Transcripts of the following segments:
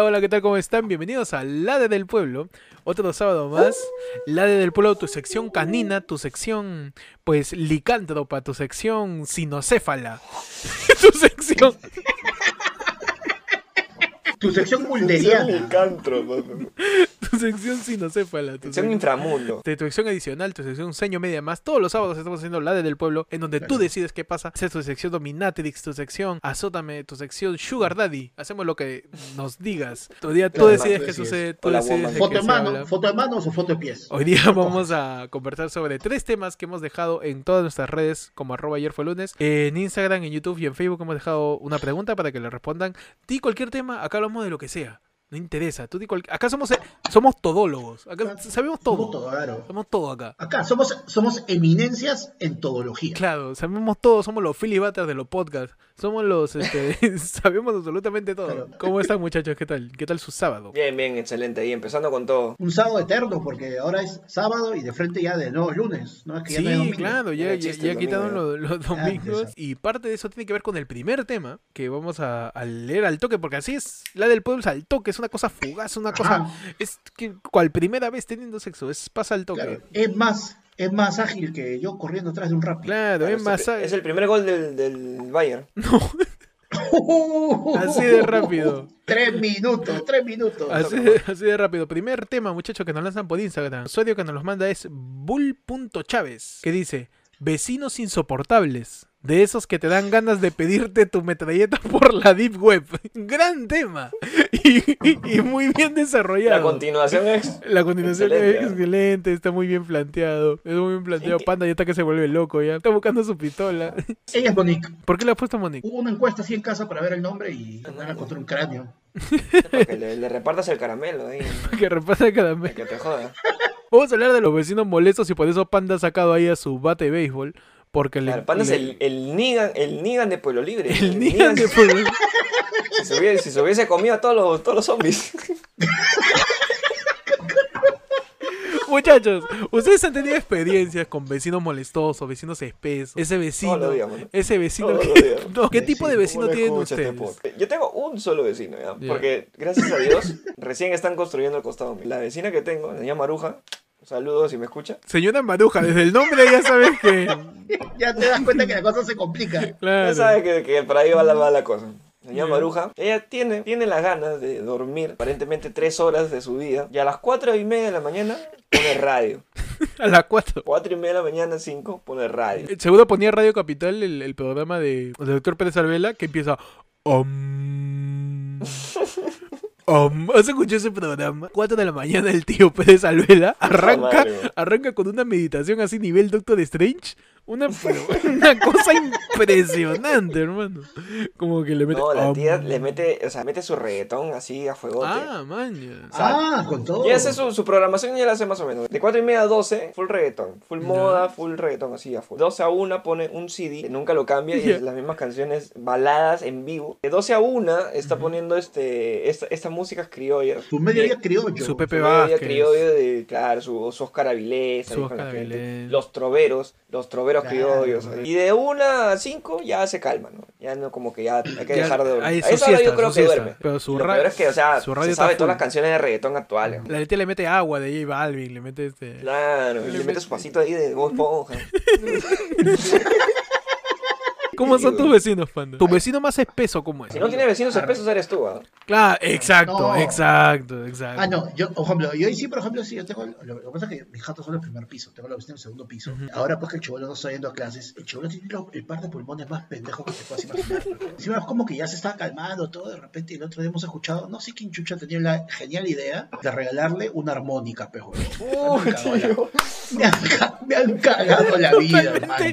Hola, ¿qué tal? ¿Cómo están? Bienvenidos a Lade del Pueblo. Otro sábado más. Lade del Pueblo, tu sección canina, tu sección, pues, licántropa, tu sección sinocéfala. tu sección. Tu sección mulderiana. Tu sección sinocéfala. Tu Sección inframundo. de tu sección adicional, tu sección seño media más. Todos los sábados estamos haciendo la de del pueblo, en donde tú decides qué pasa. Esa es tu sección Dominatrix, tu sección Azótame, tu sección Sugar Daddy. Hacemos lo que nos digas. Tu día tú decides qué sucede, tú decides de Foto se mano, foto de manos o foto de pies. Hoy día vamos a conversar sobre tres temas que hemos dejado en todas nuestras redes, como arroba ayer fue lunes. En Instagram, en YouTube y en Facebook hemos dejado una pregunta para que le respondan. Di cualquier tema, acá hablamos de lo que sea. No interesa. Tú di cual- Acá somos, somos todólogos. Acá sabemos Somos todo. todo, claro. Somos todo acá. Acá somos, somos eminencias en todología. Claro, sabemos todo, somos los filibutters de los podcasts, somos los, este, sabemos absolutamente todo. Claro. ¿Cómo están muchachos? ¿Qué tal? ¿Qué tal su sábado? Bien, bien, excelente. Y empezando con todo. Un sábado eterno, porque ahora es sábado y de frente ya de nuevo es lunes. ¿no? Es que ya no hay Sí, domingo. claro, ya, ya, ya quitaron los, los domingos eso. y parte de eso tiene que ver con el primer tema que vamos a, a leer al toque, porque así es, la del pueblo es al toque, es una cosa fugaz, una cosa, Ajá. es que cual primera vez teniendo sexo, es pasa al toque. Claro, Es más, es más ágil que yo corriendo atrás de un rap. Claro, es más, es, el, es el primer gol del, del Bayern. así de rápido. tres minutos, tres minutos. Así de, así de rápido. Primer tema, muchachos, que nos lanzan por Instagram. El usuario que nos los manda es bull.chávez, que dice, vecinos insoportables. De esos que te dan ganas de pedirte tu metralleta por la deep web. Gran tema. Y, y- y muy bien desarrollado. La continuación es. La continuación Excelente. es excelente, está muy bien planteado. Es muy bien planteado. ¿En qué- Panda ya está que se vuelve loco ya. Está buscando su pistola. Ella es Monique. ¿Por qué le has puesto Monique? Hubo una encuesta así en casa para ver el nombre y van a encontrar un cráneo. para que le, le repartas el caramelo ahí. Que repasa cada para mes. Que te joda. Vamos a hablar de los vecinos molestos y por eso Panda ha sacado ahí a su bate de béisbol. Porque le. Claro, es le- el, el Nigan, el Nigan de Pueblo Libre. el Negan de Pueblo- Si se hubiese, si se hubiese comido a todos los, todos los zombies. Muchachos, ustedes han tenido experiencias con vecinos molestosos, vecinos espesos. Ese vecino. Todos los días, mano. ese vecino. Todos que- los días. No, ¿Qué tipo de vecino ¿Cómo no tienen este ustedes? podcast? Yo tengo un solo vecino, ¿ya? Ya. Porque gracias a Dios recién están construyendo al costado mío. La vecina que tengo, la llama Maruja. Saludos si me escucha. Señora Maruja, desde el nombre ya sabes que. Ya te das cuenta que la cosa se complica. Claro. Ya sabes que, que por ahí va la, va la cosa. Se llama Ya. Maruja. Ella tiene, tiene las ganas de dormir aparentemente tres horas de su vida. Y a las cuatro y media de la mañana pone radio. A las 4. Cuatro y media de la mañana, cinco, pone radio. Seguro ponía Radio Capital el, el programa de del doctor Pérez Alvela que empieza. Om. Om. ¿Has escuchado ese programa? 4 de la mañana el tío Pérez Alvela arranca, arranca con una meditación así nivel Doctor Strange. Una, cosa impresionante, hermano. Como que le mete. No, la tía le mete, o sea, mete su reggaetón así a fuegote. Ah, man. Ah, con todo. Y hace su, su programación ya la hace más o menos. De 4 y media a 12, full reggaetón. Full moda, full reggaetón, así a full. 12 a 1 pone un CD, que nunca lo cambia, y es las mismas canciones baladas en vivo. De 12 a 1 está poniendo este, esta, estas músicas criollas. Tu mediodía criollo. Su Pepe Su media Vázquez. criollo de, claro, su, su Oscar Avilés, Su Oscar. Avilés. los troveros, los troveros Claro, criollos. claro. Y de 1 a 5 ya se calma, ¿no? Ya no como que ya hay que Ya, dejar de dormir. ahí A esa hora yo creo que duerme. Pero su Y lo ra- peor es que, o sea, su radio se sabe todas full. las canciones de reggaetón actuales. La tía le mete agua de J Balvin, le mete este. Claro, Le le mete met- su pasito ahí de Bob Esponja. ¿Cómo son tus vecinos, Panda? ¿Tu vecino más espeso cómo es? Si no tiene vecinos espesos, eres tú, ¿ah? Claro, exacto, No. exacto, exacto. Ah, no, yo, por ejemplo, yo sí, por ejemplo, sí, yo tengo, lo, lo que pasa es que mis jatos son el primer piso, tengo la vecina en el segundo piso. Ahora pues que el chivolo no está yendo a clases, el chivolo tiene lo- el par de pulmones más pendejos que te puedas imaginar. Encima es como que ya se está calmando todo, de repente el otro día hemos escuchado, no sé quién chucha tenía la genial idea de regalarle una armónica, pejo. Uy, tío. Me han, ca- me han cagado la vida, hermano.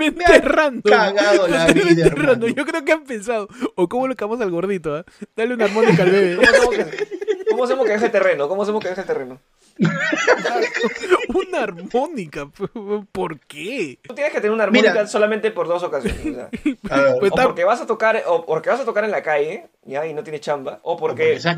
Totalmente, Me random. cagado la vida, random. Yo creo que han pensado, o cómo lo cagamos al gordito, ¿ah? Dale una armónica al bebé. ¿Cómo hacemos, que, ¿Cómo hacemos que deje terreno? ¿Cómo hacemos que deje terreno? Una armónica. ¿Por qué? Tú tienes que tener una armónica Mira. solamente por dos ocasiones. o sea. A ver, Pues o porque vas a tocar, o porque vas a tocar en la calle, ya, y no tienes chamba, o porque o la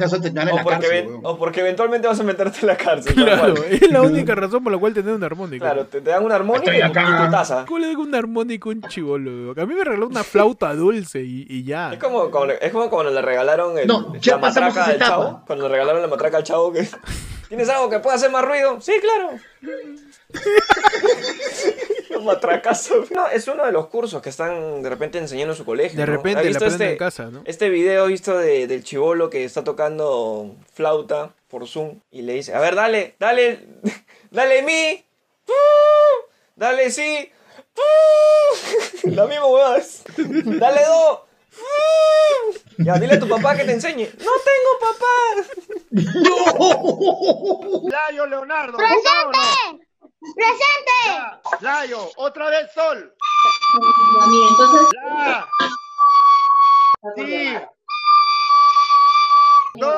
porque, cárcel, ven- weón. o porque eventualmente vas a meterte en la cárcel. Claro, es la única razón por la cual tener una armónica. Claro, te, te dan una armónica Estoy y, y tu taza. ¿Cómo le digo una armónica a un chivolo? A mí me regaló una flauta dulce y, y ya. Es como, cuando- es como cuando le regalaron el, No, la matraca al chavo. Cuando le regalaron la matraca al chavo que... ¿Tienes algo que pueda hacer más ruido? Sí, claro. No, es uno de los cursos que están de repente enseñando en su colegio. De ¿no? repente ¿Has la visto este, en casa, ¿no? Este video visto de- del chivolo que está tocando flauta por Zoom y le dice, a ver, dale, dale, dale mi, dale ¡Uh! la misma huevada dale do. Ya dile a tu papá que te enseñe. No tengo papá. Layo Leonardo. ¿está o no? ¡Presente! ¡Presente! La, Layo, otra vez sol. La. Sí. Do.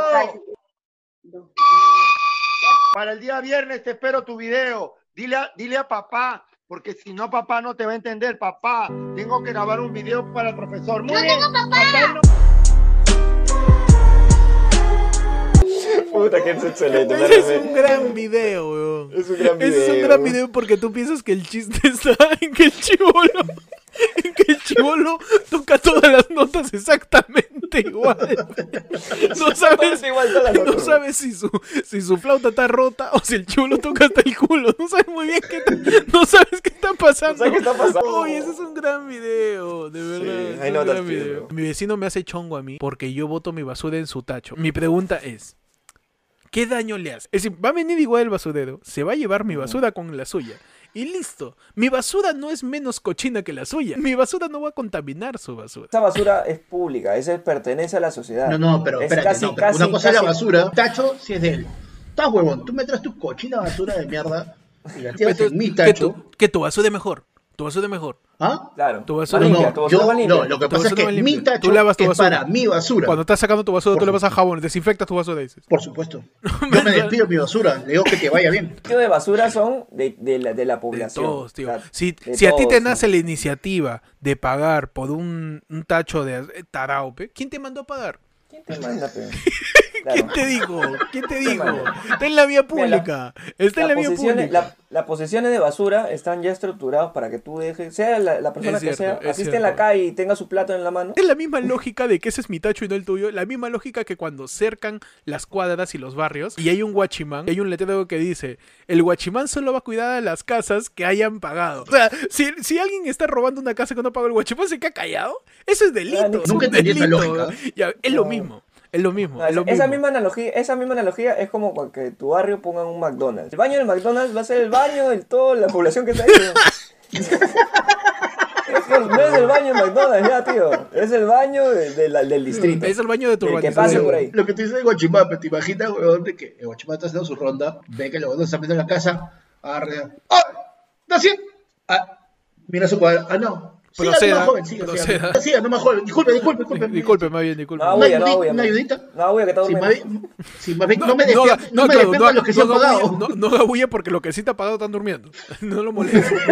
Para el día viernes te espero tu video. Dile a, dile a papá, porque si no papá no te va a entender. Papá, tengo que grabar un video para el profesor. Muy ¡No bien. tengo papá! No- Puta que es excelente. Ese es un gran video, weón. Es un gran Ese es un video. gran video porque tú piensas que el chiste está en que el chivolo, que el chivolo toca todas las notas exactamente igual. No sabes, no sabes si su, si su flauta está rota o si el chivolo toca hasta el culo. No sabes muy bien qué, no sabes qué está pasando. sabes qué está pasando. Oye, ese es un gran video, de verdad. es hay notas, gran tío. video. Mi vecino me hace chongo a mí porque yo boto mi basura en su tacho. Mi pregunta es, ¿qué daño le hace? Es decir, va a venir igual el basurero, se va a llevar mi basura con la suya. Y listo. Mi basura no es menos cochina que la suya. Mi basura no va a contaminar su basura. Esa basura es pública, esa pertenece a la sociedad. No, no, pero Es espérate, casi- no, pero casi- una cosa es la casi- basura. Tacho, si es de él. Estás huevón, tú me traes tu cochina basura de mierda y la Pero en mi que tacho. tu, que tu basura es mejor. Tu basura es mejor. ¿Ah? Claro. Tu basura- No, limpia, no, tu basura yo, no, lo que Tu pasa es que mi tacho Tú lavas tu es basura. para mi basura. Cuando estás sacando tu basura, tú le vas a jabón, desinfectas tu basura, dices. Por supuesto. Yo me despido mi basura, le digo que te vaya bien. Los sitios de basura son de, de la, de la De población. todos, tío. O sea, Si, si a ti te nace ¿no? la iniciativa de pagar por un, un tacho de eh, taraupe, ¿quién te mandó a pagar? ¿Quién te manda, ¿Quién te dijo? ¿Quién te ¿Quién dijo? Está en la vía pública. Está en la Las vía pública. la- las posiciones de basura están ya estructuradas para que tú dejes, sea la, la persona cierto, que sea, asiste en la calle y tenga su plato en la mano. Es la misma lógica de que ese es mi tacho y no el tuyo. La misma lógica que cuando cercan las cuadras y los barrios y hay un guachimán, hay un letrero que dice: el guachimán solo va a cuidar a las casas que hayan pagado. O sea, si, si alguien está robando una casa que no pagó el guachimán, ¿se queda callado? Eso es delito. Nunca es un esa delito. lógica. Ya, es lo mismo. Es lo mismo. Es lo esa, mismo. misma analogía, esa misma analogía es como con que tu barrio pongan un McDonald's. El baño del McDonald's va a ser el baño de toda la población que está ahí. ¿no? Es el baño del McDonald's ya, tío. Es el baño de- de la- del distrito. Es el baño de tu que pase por ahí. Lo que te dice el guachimán, pero te imaginas, huevón, de que el guachimán está haciendo su ronda, ve que el huevón está metiendo en la casa, agarra, ¡ah! ¿Está así? Ah, mira su cuadro, ah, no. Siga, Proceda, no más joven, siga, proceda. siga. Siga, no más joven. Disculpe, disculpe, disculpe. Disculpe, más bien, disculpe. No, Abuya, no, ayudita, Abuya, una no. ayudita. No, Abuya, que está Si más durmiendo. bien, si más bien no me no, me claro, despierto a los que se han no haga pagado. bulla, no, no haga bulla porque los que sí te han pagado están durmiendo. No lo molestes.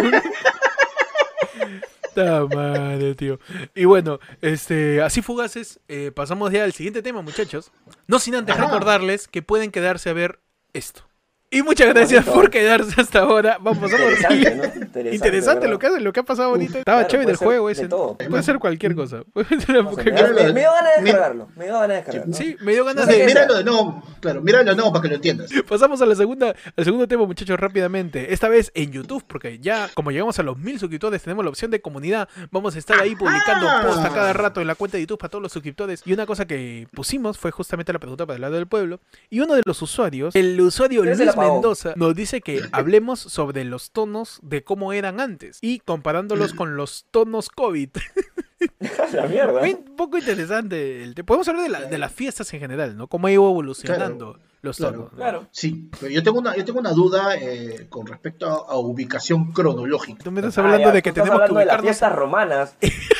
Ta madre, tío. Y bueno, este, así fugaces, eh, pasamos ya al siguiente tema, muchachos. No sin antes Ajá. recordarles que pueden quedarse a ver esto. Y muchas gracias bonito. por quedarse hasta ahora. Vamos. Interesante, ¿no? Interesante, Interesante lo que, hace, lo que ha pasado ahorita. Estaba claro, chévere el juego ese. Puede ser cualquier cosa. Puede ser O sea, me, cosa. me- me dio ganas de descargarlo. Me dio ganas de descargarlo. Sí, me dio ganas No sé de... Míralo de nuevo, claro, míralo de nuevo para que lo entiendas. Pasamos a la segunda, al segundo tema, muchachos, rápidamente. Esta vez en YouTube, porque ya, como llegamos a los mil suscriptores, tenemos la opción de comunidad. Vamos a estar ahí publicando Ah. post a cada rato en la cuenta de YouTube para todos los suscriptores. Y una cosa que pusimos fue justamente la pregunta para el lado del pueblo. Y uno de los usuarios, el usuario Luis. Mendoza, nos dice que hablemos sobre los tonos de cómo eran antes y comparándolos con los tonos COVID. La mierda. Un poco interesante. Podemos hablar de, la- de las fiestas en general, ¿no? Cómo ha ido evolucionando los claro. tonos. ¿no? Claro. Sí, pero yo tengo una, yo tengo una duda eh, con respecto a, a ubicación cronológica. Tú me estás Ah, hablando ya, de que estás tenemos que hablando de las ubicarnos fiestas romanas.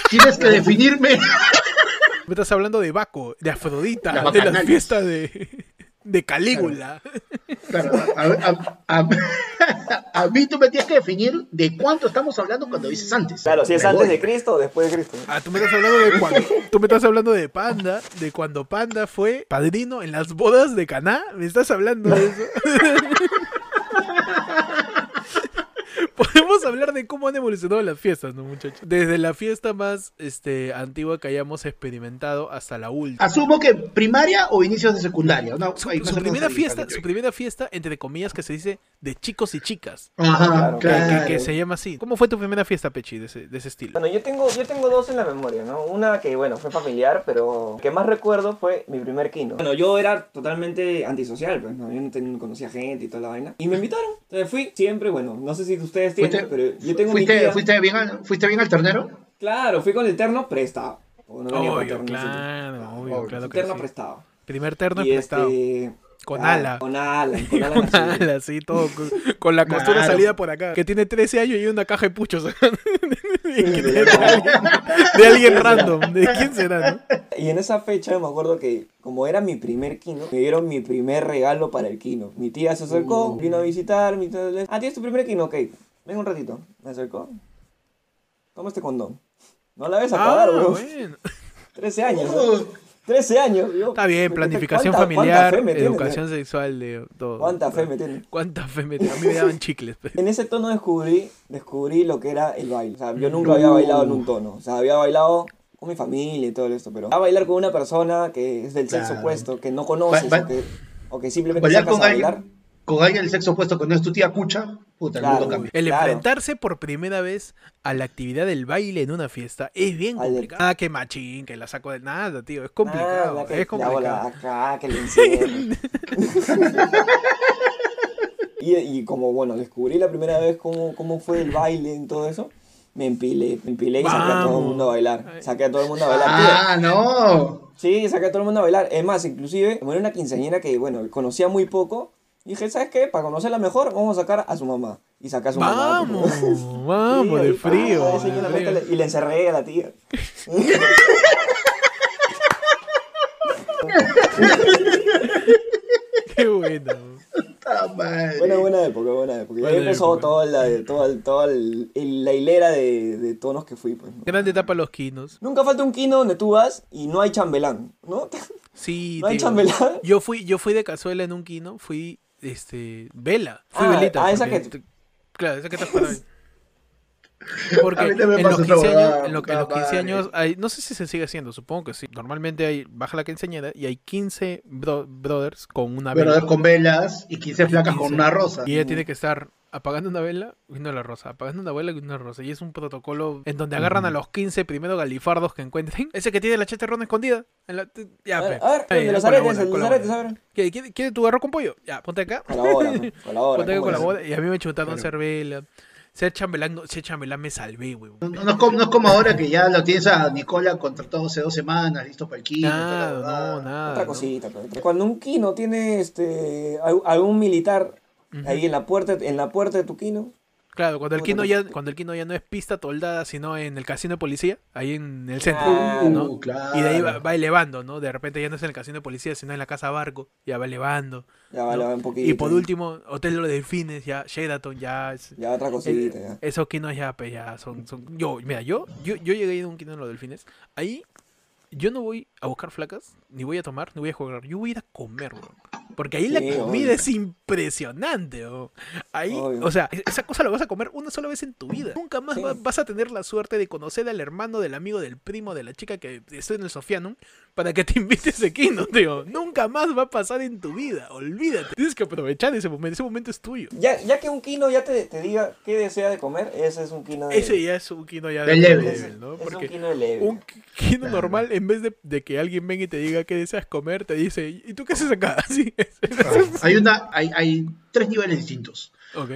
Tienes que definirme. Me estás hablando de Baco, de Afrodita, de bacanales. fiestas de, de Calígula. Claro, a, a- a- a mí tú me tienes que definir de cuánto estamos hablando cuando dices antes. Claro, si es Me antes voy. de Cristo o después de Cristo. Ah, tú me estás hablando de cuando. Tú me estás hablando de Panda, de cuando Panda fue padrino en las bodas de Caná. ¿Me estás hablando de eso? Podemos hablar de cómo han evolucionado las fiestas, ¿no, muchachos? Desde la fiesta más este, antigua que hayamos experimentado hasta la última. Asumo que primaria o inicios de secundaria. ¿no? Su, primera ahí, fiesta, su primera fiesta, entre comillas, que se dice de chicos y chicas. Ajá, Claro, que- claro. Que, que se llama así. ¿Cómo fue tu primera fiesta, Pechi, de ese, de ese estilo? Bueno, yo tengo, yo tengo dos en la memoria, ¿no? Una que, bueno, fue familiar, pero que más recuerdo fue mi primer kino. Bueno, yo era totalmente antisocial, pues, ¿no? Yo no, ten- no conocía gente y toda la vaina. Y me invitaron. Entonces fui siempre, bueno, no sé si ustedes tienen, ¿Fuiste, pero yo tengo mi fuiste, tía- fuiste bien al, ¿Fuiste bien al ternero? Claro, fui con el terno prestado. No Obvio, terno, claro, obvio, Obvio. claro El que terno sí. prestado. Primer terno Y prestado. este... Con claro, ala. Con ala, con ala. Con alas, sí, todo. Con, con la costura Claro. salida por acá. Que tiene 13 años y una caja de puchos. de, alguien, de alguien random. ¿De quién será, no? Y en esa fecha me acuerdo que como era mi primer kino, me dieron mi primer regalo para el kino. Mi tía se acercó, vino a visitar, mi tía ah, tienes tu primer kino, ok, ven un ratito. Me acercó, toma este condón. No la ves a Ah, acabar, bro. bueno. 13 años, ¿no? 13 años. yo- Está bien, ¿cuánta- planificación cuánta familiar, fe me tiene? educación sexual, de todo. ¿Cuánta fe me tiene? ¿Cuánta fe me tiene? A mí me daban chicles. pues. En ese tono descubrí, descubrí lo que era el baile. O sea, yo nunca había bailado en un tono. O sea, había bailado con mi familia y todo esto, pero a bailar con una persona que es del sexo Claro. opuesto, que no conoces Ba- ba- o, que, o que simplemente sacas con a bailar. alguien, con alguien del sexo opuesto que no es tu tía Cucha, puta, el Claro. mundo cambia. El Claro. enfrentarse por primera vez a la actividad del baile en una fiesta es bien complicado. Ah, que machín, que la saco de nada, tío. Es complicado. que- es la bola complicado. acá, que le encierro. y, y como, bueno, descubrí la primera vez cómo, cómo fue el baile y todo eso, me empilé, me empilé y saqué a todo el mundo a bailar. Saqué a todo el mundo a bailar. tío. Ah, no. Sí, saqué a todo el mundo a bailar. Es más, inclusive, como era una quinceañera que, bueno, conocía muy poco, dije, ¿sabes qué? Para conocerla mejor, vamos a sacar a su mamá. Y saqué a su mamá. Vamos, vamos, de frío. de Y le encerré a la tía. Qué bueno. Madre. Buena, buena época, buena época. Y ahí Buena empezó época. toda, la, toda, el- toda el- el- la hilera de, de tonos que fui. Pues, ¿no? Grande etapa los quinos. Nunca falta un kino donde tú vas y no hay chambelán, ¿no? Sí, ¿No hay tío. chambelán? Yo fui, yo fui de cazuela en un quino, fui este vela, fui Ah, velita. ah, esa que- Claro, esa que te para. Porque en los pasó esa 15 huevada, años, en, lo- en los puta 15 madre. años hay, no sé si se sigue haciendo, supongo que sí. Normalmente hay, baja la quinceañera y hay 15 bro- brothers con una vela. Pero con velas y 15 flacas con 15. una rosa. Y ella tiene que estar apagando una vela una la rosa, apagando una vela y una rosa. Y es un protocolo en donde agarran a los 15 primeros galifardos que encuentren. Ese que tiene la cheterrona escondida. en la- Ya, A ver, a ver, Ahí, el de los colabora, aretes, de los colabora. aretes, a ver. ¿Quiere, tu arroz con pollo? Ya, ponte acá. Colabora, pues, colabora. Ponte acá ¿cómo con la boda. Y a mí me chutaron Claro. cervela. Ser chambelán, ser chambelán me salvé, weón. No, no es como, no es como ahora que ya lo tienes a Nicola contratado hace dos semanas, listo para el kino. Nada, la no, nada. Otra cosita, pero cuando un kino tiene este al- algún militar ahí en la puerta en la puerta de tu kino, Claro, cuando el kino cosa. ya, cuando el kino ya no es pista toldada, sino en el casino de policía, ahí en el centro, Ah, ¿no? Uh, claro. Y de ahí va, va elevando, ¿no? De repente ya no es en el casino de policía, sino en la casa barco, ya va elevando. ya vale ¿no? un poquito. Y por último, Hotel de los Delfines, ya, Sheraton, ya. es- ya otra cosita, eh, ya. esos kinos ya, pues ya son, son. Yo, mira, yo, yo, yo llegué a ir a un kino de los delfines. Ahí yo no voy a buscar flacas, ni voy a tomar, ni voy a jugar. Yo voy a ir a comer, weón. Porque ahí Sí, la comida obvio. es impresionante, weón. Ahí, Obvio. o sea, e- esa cosa la vas a comer una sola vez en tu vida. Nunca más Sí. vas a tener la suerte de conocer al hermano, del amigo, del primo, de la chica que está en el Sofianum para que te invite a ese kino, tío. Nunca más va a pasar en tu vida. Olvídate. Tienes que aprovechar ese momento. Ese momento es tuyo. Ya, ya que un kino ya te, te diga qué desea de comer, ese es un kino de Ese ya es un kino ya De de level. level, ¿no? es un Porque kino de leve. un kino normal, en vez de, que alguien venga y te diga qué deseas comer, te dice, ¿y tú qué haces acá? Es. Hay, una, hay tres niveles distintos.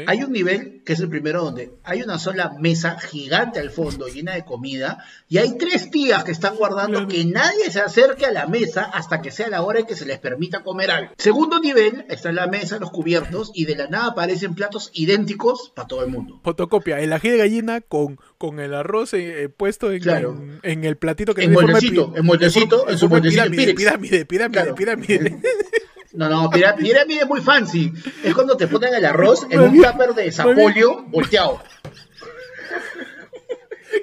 Hay un nivel, que es el primero, donde hay una sola mesa gigante al fondo llena de comida y hay tres tías que están guardando Claro. que nadie se acerque a la mesa hasta que sea la hora en que se les permita comer algo. Segundo nivel, está la mesa, los cubiertos y de la nada aparecen platos idénticos para todo el mundo. Fotocopia, el ají de gallina con, con el arroz eh, eh, puesto en, Claro. en, en el platito que En pi- en moldecito, forma- en su moldecito pirámide, pirámide, pirámide, Claro. pirámide. No, no, pirámide es muy fancy. Es cuando te ponen el arroz en un tupper de zapolio volteado.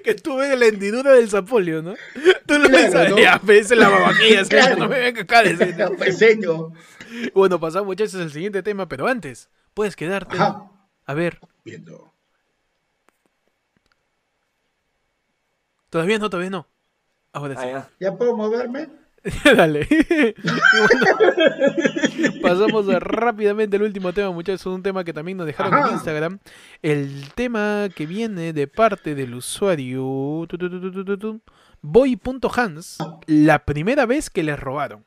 Que tú ves la hendidura del zapolio, ¿no? Tú lo Claro, ves ahí, ¿no? ya, ves en la babajilla, señor, Claro. no me venga acá a decir. Pues, señor. Bueno, pasamos muchachos al siguiente tema, pero antes, puedes quedarte Ajá. a ver. Viendo. Todavía no, todavía no. Ahora Ah, sí. ya. ¿Ya puedo moverme? Dale. Bueno, pasamos a rápidamente al último tema, muchachos. Un tema que también nos dejaron Ajá. en Instagram. El tema que viene de parte del usuario boy.hans. La primera vez que les robaron.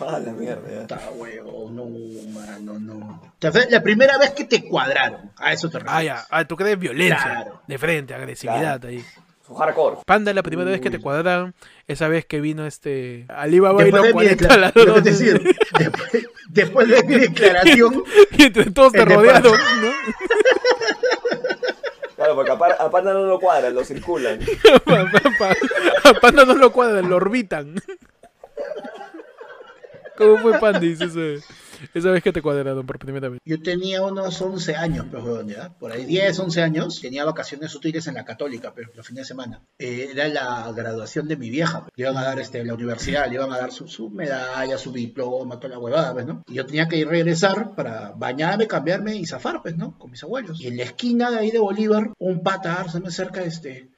Ah, la mierda. Está huevo, no, mano, no. La primera vez que te cuadraron, a eso te refieres. Ah, ya. Ah, tú crees violencia. Claro. De frente, agresividad Claro. ahí. Hardcore. Panda, la primera vez que te cuadraron. Esa vez que vino este. Alibaba y Después los de, mi 40 decla- lo que te ladrones. decía, después, después de mi declaración, Y entre todos te rodearon, ¿no? Claro, porque a, Par- a Panda no lo cuadran, lo circulan. Pa- pa- pa- a Panda no lo cuadran, lo orbitan. ¿Cómo fue Pandis ese- esa vez que te cuadraron por primera vez? yo tenía unos 11 años, pues, huevón, ya. Por ahí 10, 11 años. Tenía vacaciones útiles en la Católica, pero los fines de semana. Eh, era la graduación de mi vieja. pues. Le iban a dar este, la universidad, le iban a dar su, su medalla, su diploma, toda la huevada, pues, ¿no? Y yo tenía que ir regresar para bañarme, cambiarme y zafar, pues, ¿no? Con mis abuelos. Y en la esquina de ahí de Bolívar, un pata, se me acerca este.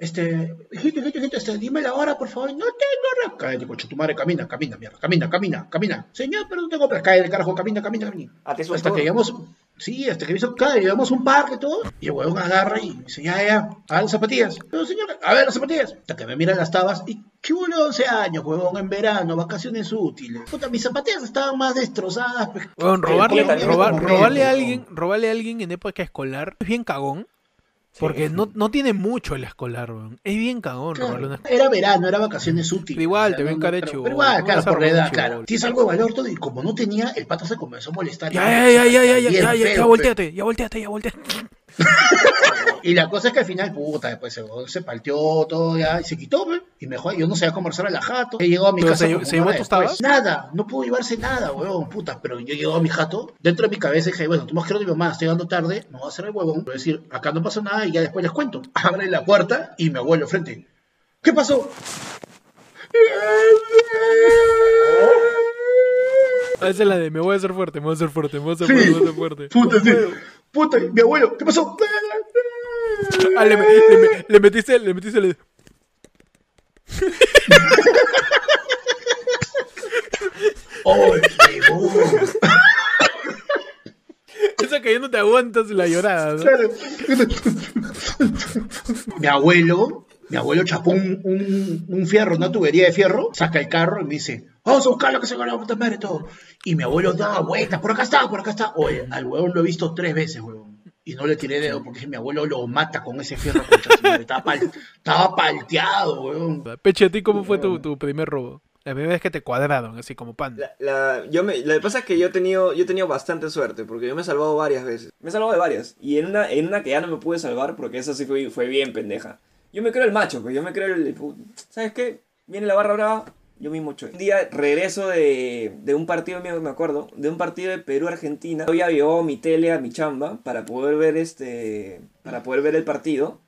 Este, hijito, hijito, hijito, este, dime la hora, por favor. No tengo Cállate, coche, tu madre, camina, camina, mierda, camina, camina, camina. Señor, pero no tengo plata. Cállate, carajo, camina, camina, camina. Ah, Hasta que llegamos, sí, hasta que hizo, claro, llegamos a un parque y todo, y el huevón agarra y me dice, ya, ya, a ver las zapatillas. Pero señor, a ver las zapatillas. Hasta que me miran las tabas y, ¿qué hubo 11 años, huevón, en verano, vacaciones útiles? Puta, mis zapatillas estaban más destrozadas. pues. Bueno, robarle, Completamente robar- como robarle a alguien, robarle a alguien en época escolar es bien cagón. Porque Sí. no, no tiene mucho el escolar, weón. Es bien cagón Claro, era verano, era vacaciones útiles. Pero igual, O sea, te ven no, cara de pero- igual, ¿cómo claro, por la edad, claro. Tienes algo de valor todo, y como no tenía, el pata se comenzó a molestar. Ya, ya, ya, ya, ya, ya, ya, ya, volteate, ya volteate, ya volteate. Y la cosa es que al final, puta, después se, se palteó todo ya y se quitó, pe. Y mejor, yo no sabía conversar a la jato. Él llegó a mi ¿Pero casa. se- como se una llevó hora tus después. tabas? Nada, no pudo llevarse nada, huevón, puta. Pero yo llego a mi jato, dentro de mi cabeza dije, bueno, tú me quiero de mi mamá, estoy llegando tarde, no voy a hacer el huevón. Voy a decir, acá no pasó nada y ya después les cuento. Abre la puerta y mi abuelo frente. ¿Qué pasó? Ah, Esa es la de me voy a hacer fuerte, me voy a hacer fuerte, me voy a hacer fuerte, me voy a hacer fuerte. Puta, sí. Puta, mi abuelo, ¿qué pasó? Ah, le, le- le- le metiste, le metiste le... ¡Oh! Esa que ya no te aguantas la llorada, ¿no? Claro. mi abuelo, mi abuelo chapó un, un, un fierro, una tubería de fierro, saca el carro y me dice, vamos a buscarlo que se ganó puta madre todo. Y mi abuelo daba vueltas, por acá está, por acá está. Oye, al huevón lo he visto tres veces, huevón. Y no le tiré dedo porque mi abuelo lo mata con ese fierro. Estaba, pal- estaba palteado, huevón. Peche, ¿a ti cómo fue tu, tu primer robo? La primera vez que te cuadraron, así como panda. La, la- yo me, lo que pasa es que yo he, tenido, yo he tenido bastante suerte, porque yo me he salvado varias veces. Me he salvado de varias. Y en una, en una que ya no me pude salvar, porque esa sí fue, fue bien pendeja. Yo me creo el macho, pues yo me creo el... ¿Sabes qué? Viene la barra brava, yo mismo choy. Un día regreso de, de un partido me acuerdo, de un partido de Perú-Argentina. Yo había llevado mi tele a mi chamba para poder ver este... Para poder ver el partido.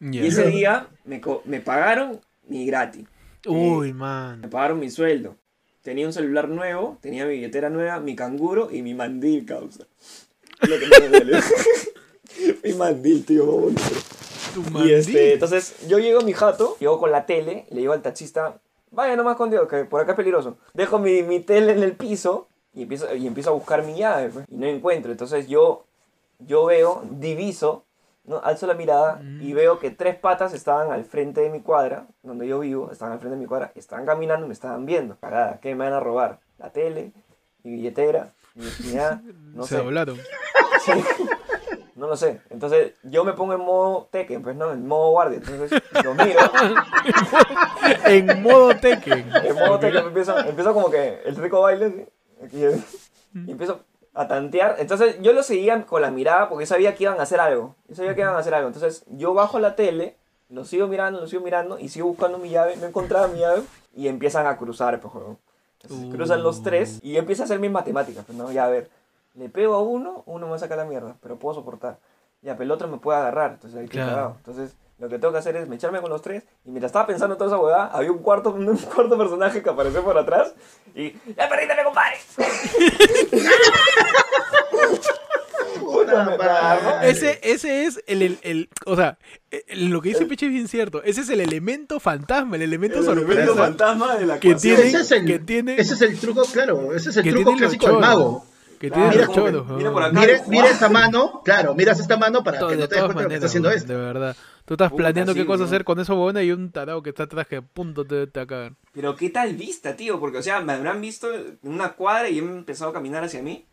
Ya. Y ese día me, me pagaron mi gratis. Uy, man. Me pagaron mi sueldo. Tenía un celular nuevo, tenía mi billetera nueva, mi canguro y mi mandil, causa. Lo que me mi mandil, tío. Tu Y mandil. este, entonces yo llego a mi jato, llego con la tele, le digo al taxista, vaya nomás con Dios, que por acá es peligroso. Dejo mi, mi tele en el piso y empiezo, y empiezo a buscar mi llave, pues, y no encuentro. Entonces yo, yo veo, diviso, ¿no? alzo la mirada y veo que tres patas estaban al frente de mi cuadra, donde yo vivo, estaban al frente de mi cuadra, estaban caminando y me estaban viendo. Cagada, ¿qué me van a robar? La tele, mi billetera, mi virginidad, no Se sé. doblaron. Sí. No lo sé. Entonces yo me pongo en modo Tekken, pues no, en modo guardia. Entonces lo miro. en modo Tekken. En modo Tekken empiezo, empiezo como que el rico baile. ¿sí? Y, y empiezo a tantear. Entonces yo lo seguía con la mirada porque sabía que iban a hacer algo. Yo sabía que iban a hacer algo. Entonces yo bajo la tele, lo sigo mirando, lo sigo mirando y sigo buscando mi llave. No encontraba mi llave y empiezan a cruzar, pues. Entonces, cruzan los tres y empieza a hacer mis matemáticas. Pues, ¿no? Ya, a ver, le pego a uno, uno me va a sacar la mierda, pero puedo soportar. Ya, pero el otro me puede agarrar, entonces ahí Claro. cagado. Entonces, lo que tengo que hacer es echarme con los tres. Y mientras estaba pensando toda esa huevada, había un cuarto, un cuarto personaje que apareció por atrás. Y, ¡ya compadre! Puta, me- me agarró. Ese, ese es el, el, el- o sea, el- lo que dice Peche es bien cierto. Ese es el elemento fantasma, el elemento El elemento sorpresa fantasma de la que tiene, Ese es el, que tiene, ese es el truco, claro, ese es el truco clásico del mago. Que tiene los que mira ¿no? por acá. Mira, esta mano, claro, miras esta mano para Todo- que no te des cuenta de lo que está maneras, haciendo esto. de verdad. Tú estás Puta, planeando qué cosa hacer con eso, weón, y un tarado que está atrás que a punto te, te cagar. Pero qué tal vista, tío, porque, o sea, me habrán visto en una cuadra y han empezado a caminar hacia mí.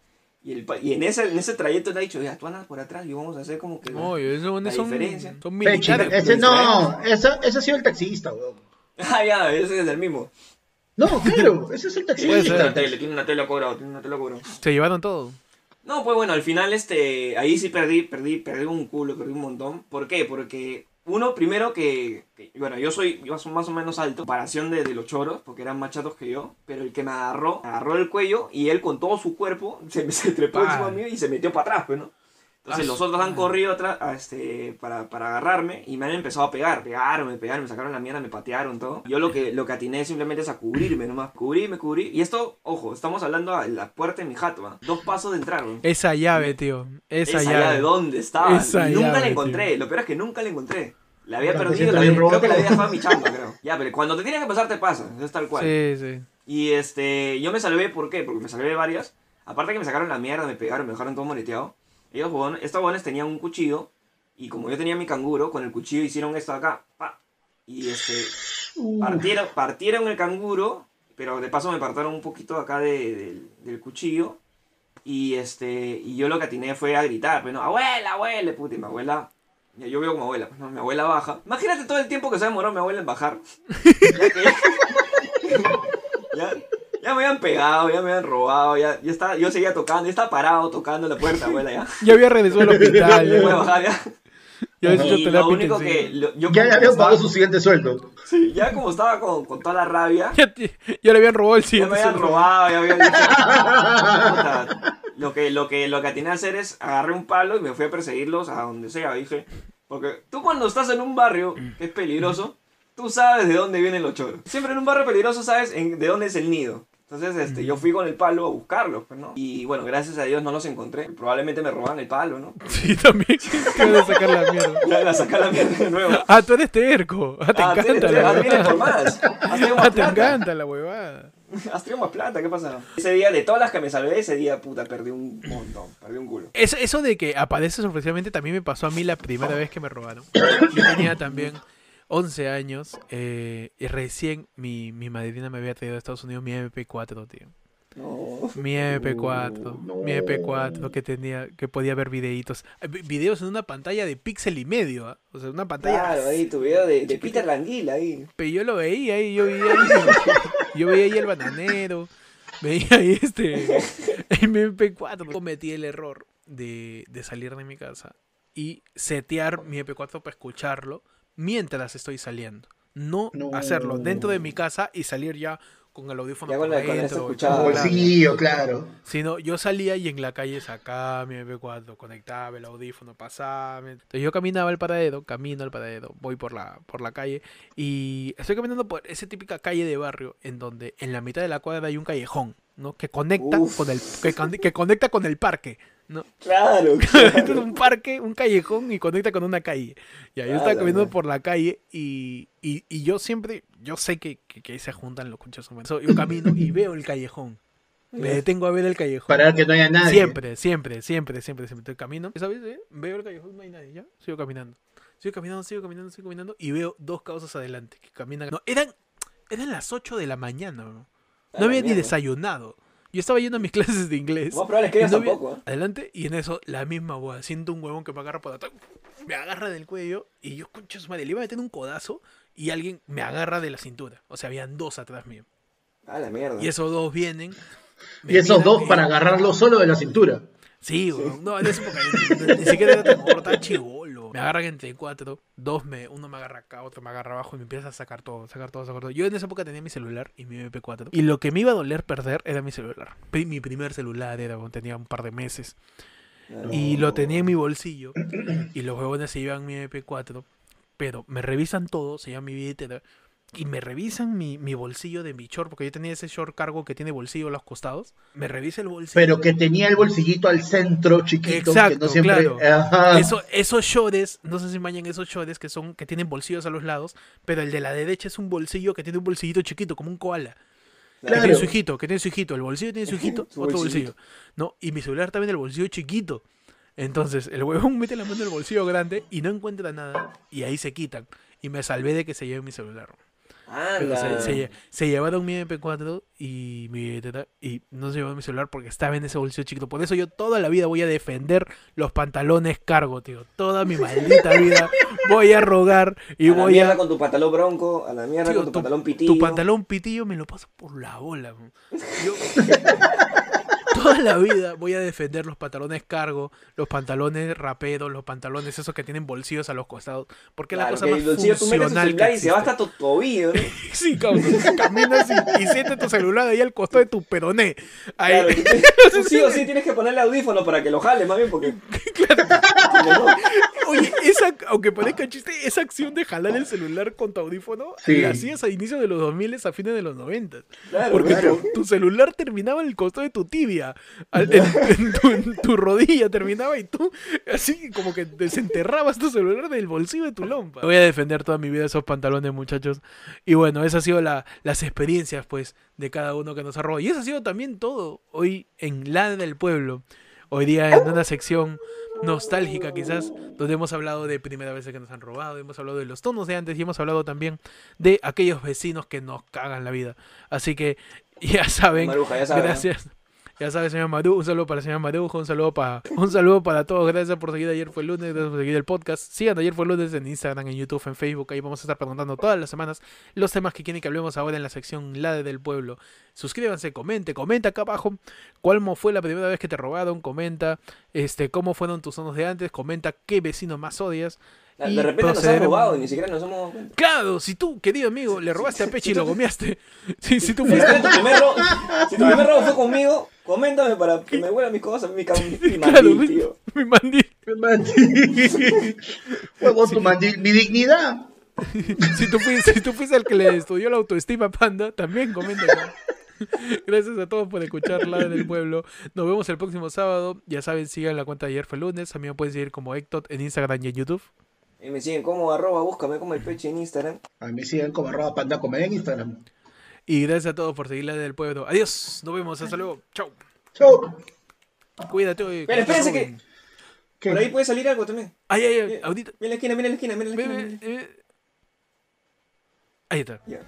Y, el, y en, ese, en ese trayecto le ha dicho, ya, tú andas por atrás y vamos a hacer como que... esos weones la son, diferencia. son militares. ese pues. no, ese, ese ha sido el taxista, weón. Ah, ya, ese es el mismo. No, claro, ese es el taxista. tele, tiene una tele cobrado, tiene una tele cobrado. Se llevaron todo. No, pues bueno, al final este, ahí sí perdí, perdí, perdí un culo, perdí un montón. ¿Por qué? Porque uno, primero que, que- bueno, yo soy, yo soy más o menos alto, comparación de, de los choros, porque eran más chatos que yo, pero el que me agarró, me agarró el cuello y él con todo su cuerpo se, se trepó Pa. encima mío y se metió para atrás, pues, ¿no? Entonces Ah, los otros han corrido atrás a este, para, para agarrarme y me han empezado a pegar, pegarme, pegarme, me sacaron la mierda, me patearon, todo. Yo lo que, lo que atiné simplemente es a cubrirme nomás, cubrirme, cubrir. Y esto, ojo, estamos hablando a la puerta de mi jato, dos pasos de entrar. Esa llave, tío. Esa, Esa llave. llave, ¿dónde estaba? Esa nunca llave, la encontré. tío. Lo peor es que nunca la encontré. La había te perdido, la había- creo que la había dejado mi chamba, creo. Ya, pero cuando te tiene que pasar, te pasa. Es tal cual. Sí, sí. Y este, yo me salvé, ¿por qué? Porque me salvé de varias. Aparte que me sacaron la mierda, me pegaron, me dejaron todo moreteado. Ellos, estos huevones tenían un cuchillo. Y como yo tenía mi canguro, con el cuchillo hicieron esto acá. pa, y este, Uh, partieron, partieron el canguro, pero de paso me partieron un poquito acá de- del- del cuchillo. Y este, y yo lo que atiné fue a gritar, pues no, abuela, abuela, puta, y mi abuela, yo veo como abuela, pues no, mi abuela baja. Imagínate todo el tiempo que se demoró mi abuela en bajar. Ya que ya, ya me habían pegado, ya me habían robado, ya, ya estaba, yo seguía tocando, ya estaba parado tocando la puerta, abuela, ya. Ya había regresado al hospital. Ya a ya, bajar, ya. ya hecho Y lo único que, lo- yo ya le habían pagado su siguiente sueldo. sí, ya como estaba con, con toda la rabia, Ya, ya le habían robado el Ya siguiente. me habían sueldo. robado, ya habían dicho. Lo que, lo que, lo que atiné a hacer es agarré un palo y me fui a perseguirlos a donde sea, dije. Porque tú cuando estás en un barrio que es peligroso, tú sabes de dónde vienen los choros. Siempre en un barrio peligroso sabes en- de dónde es el nido. Entonces, este, yo fui con el palo a buscarlos, pues, ¿no? Y bueno, gracias a Dios no los encontré. Probablemente me roban el palo, ¿no? Sí, también. A sacar la mierda. La sacar la mierda de nuevo. Ah, tú eres terco. Ah, te Ah, encanta la ah, vienes por huevada. más. Has tenido más Ah, te plata. encanta la huevada. Has tenido más plata, ¿qué pasa? Ese día, de todas las que me salvé, ese día, puta, perdí un montón. Perdí un culo. Eso, eso de que aparece sorpresivamente también me pasó a mí la primera vez que me robaron. Yo tenía también 11 años eh, y recién mi, mi madrina me había traído a Estados Unidos mi MP4, tío. No. Mi MP4, no. mi MP4 que tenía, que podía ver videitos. Eh, vi- Videos en una pantalla de píxel y medio, ¿ah? o sea, una pantalla. Claro, ahí tu video de, de Peter Languila ahí. Pero yo lo veía ahí, yo veía ahí, yo veía ahí el bananero, veía ahí este el MP4. Cometí el error de, de salir de mi casa y setear mi MP4 para escucharlo mientras estoy saliendo. No, No. hacerlo dentro de mi casa y salir ya con el audífono Ya por con la- dentro, bolsillo, claro. Sino yo salía y en la calle sacaba mi MP4, conectaba el audífono, pasaba. Entonces yo caminaba al paradero, camino al paradero, voy por la, por la calle y estoy caminando por esa típica calle de barrio en donde en la mitad de la cuadra hay un callejón, ¿no? Que conecta Uf. con el que, con- que conecta con el parque, ¿no? Claro, Esto es un parque, un callejón y conecta con una calle. Ya, yo Ah, estaba la caminando por la calle y, y, y yo siempre, yo sé que, que, que ahí se juntan los conchos. humanos. So, Yo camino y veo el callejón. Me detengo a ver el callejón. Para que no haya nadie. Siempre, siempre, siempre, siempre, siempre. Estoy camino. ¿Sabes? eh? Veo el callejón, no hay nadie, ¿ya? Sigo caminando. Sigo caminando, sigo caminando, sigo caminando. Y veo dos causas adelante que caminan. No, eran, eran las 8 de la mañana, bro. No había ni desayunado. Yo estaba yendo a mis clases de inglés. Más probable es que no había- tampoco, ¿eh? Adelante, y en eso la misma boda. Siento un huevón que me agarra por atrás. Me agarra del cuello. Y yo, concha su madre, le iba a meter un codazo. Y alguien me agarra de la cintura. O sea, habían dos atrás mío. A la mierda. Y esos dos vienen. Y esos dos para agarrarlo solo de la cintura. Sí, weón. No, en esa época ni, ni siquiera era tan corta, chivolo. Me agarran entre cuatro, dos me, uno me agarra acá, otro me agarra abajo y me empieza a sacar todo, sacar todo, sacar todo. Yo en esa época tenía mi celular y mi MP4. Y lo que me iba a doler perder era mi celular. Mi primer celular era cuando tenía un par de meses. Y lo tenía en mi bolsillo. Y los huevones se llevan mi MP4. Pero me revisan todo, se llama mi billetera. Y me revisan mi, mi bolsillo de mi short, porque yo tenía ese short cargo que tiene bolsillo a los costados. Me revisa el bolsillo. Pero que tenía el bolsillito al centro chiquito, que Exacto, no siempre. claro. Ajá. Eso- esos shorts, no sé si mañan esos shorts que son, que tienen bolsillos a los lados, pero el de la derecha es un bolsillo que tiene un bolsillito chiquito, como un koala. Que Claro. tiene su hijito, que tiene su hijito. El bolsillo tiene su hijito, Su otro bolsillo. No, y mi celular también el bolsillo chiquito. Entonces, el huevón mete la mano en el bolsillo grande y no encuentra nada. Y ahí se quitan. Y me salvé de que se lleven mi celular. Pero se, se se llevaron mi MP4 y mi billetera y no se llevaron mi celular porque estaba en ese bolsillo chiquito. Por eso yo toda la vida voy a defender los pantalones cargo, tío. Toda mi maldita vida voy a rogar y a la voy mierda a... con tu pantalón bronco, a la mierda Tío, con tu, pantalón pitillo. Tu pantalón pitillo me lo paso por la bola. man. Yo toda la vida voy a defender los pantalones cargo, los pantalones raperos, los pantalones esos que tienen bolsillos a los costados. Porque es la Claro, cosa que más bolsillo tú funcional que celular y se va hasta tu tobillo. Sí, causa. Caminas y, y sientes tu celular ahí al costado de tu peroné. Ahí. Claro, tú, tú sí o sí tienes que ponerle audífono para que lo jale, más bien, porque. No, Oye, esa, aunque parezca chiste, esa acción de jalar el celular con tu audífono Sí. la hacías a inicios de los 2000 a fines de los 90. Claro, Porque claro. tu, tu celular terminaba en el costado de tu tibia, al- en, en tu, en tu rodilla terminaba y tú así como que desenterrabas tu celular del bolsillo de tu lompa. Voy a defender toda mi vida esos pantalones, muchachos. Y bueno, esas han sido la- las experiencias pues de cada uno que nos ha robado. Y eso ha sido también todo hoy en La del Pueblo. Hoy día en una sección nostálgica quizás, donde hemos hablado de primera vez que nos han robado, hemos hablado de los tonos de antes y hemos hablado también de aquellos vecinos que nos cagan la vida. Así que ya saben, gracias. Ya sabes, señor Maru, un saludo para el señor Marujo, un saludo para un saludo para todos, gracias por seguir ayer fue el lunes, gracias por seguir el podcast. Sigan ayer fue el lunes en Instagram, en YouTube, en Facebook, ahí vamos a estar preguntando todas las semanas los temas que quieren que hablemos ahora en la sección La del Pueblo. Suscríbanse, comente, comenta acá abajo cuál fue la primera vez que te robaron, comenta este cómo fueron tus zonos de antes, comenta qué vecino más odias. De y repente nos han robado y ni siquiera nos hemos dado cuenta. Claro, si tú, querido amigo, le robaste a Pechi y lo gomeaste. Si, si tú fuiste tu primer robo, si tu primer robo fue conmigo, coméntame para que me vuelan mis cosas, mi, mi Claro, mandil, tío. mi mandil. Mi mandil. Tu mandil, mi dignidad. Si tú, fuiste, si tú fuiste el que le estudió la autoestima Panda, también comenta. acá. Gracias a todos por escuchar La del Pueblo. Nos vemos el próximo sábado. Ya saben, sigan la cuenta de ayer fue lunes. A mí me pueden seguir como Ectot en Instagram y en YouTube. Y me siguen como arroba, búscame como el peche en Instagram. A mí siguen como arroba panda en Instagram. Y gracias a todos por seguir La del Pueblo. Adiós. Nos vemos. Hasta luego. Chau. Chau. Cuídate hoy. Pero espérense que-. Por ahí puede salir algo también. Ay, ay, ay. Mira, mira la esquina, mira la esquina, mira la Ve, esquina. ve, ve. Ahí está. Ya.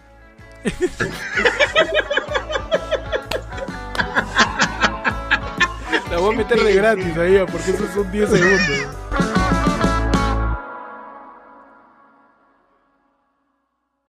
La voy a meter de gratis ahí, porque esos son 10 segundos.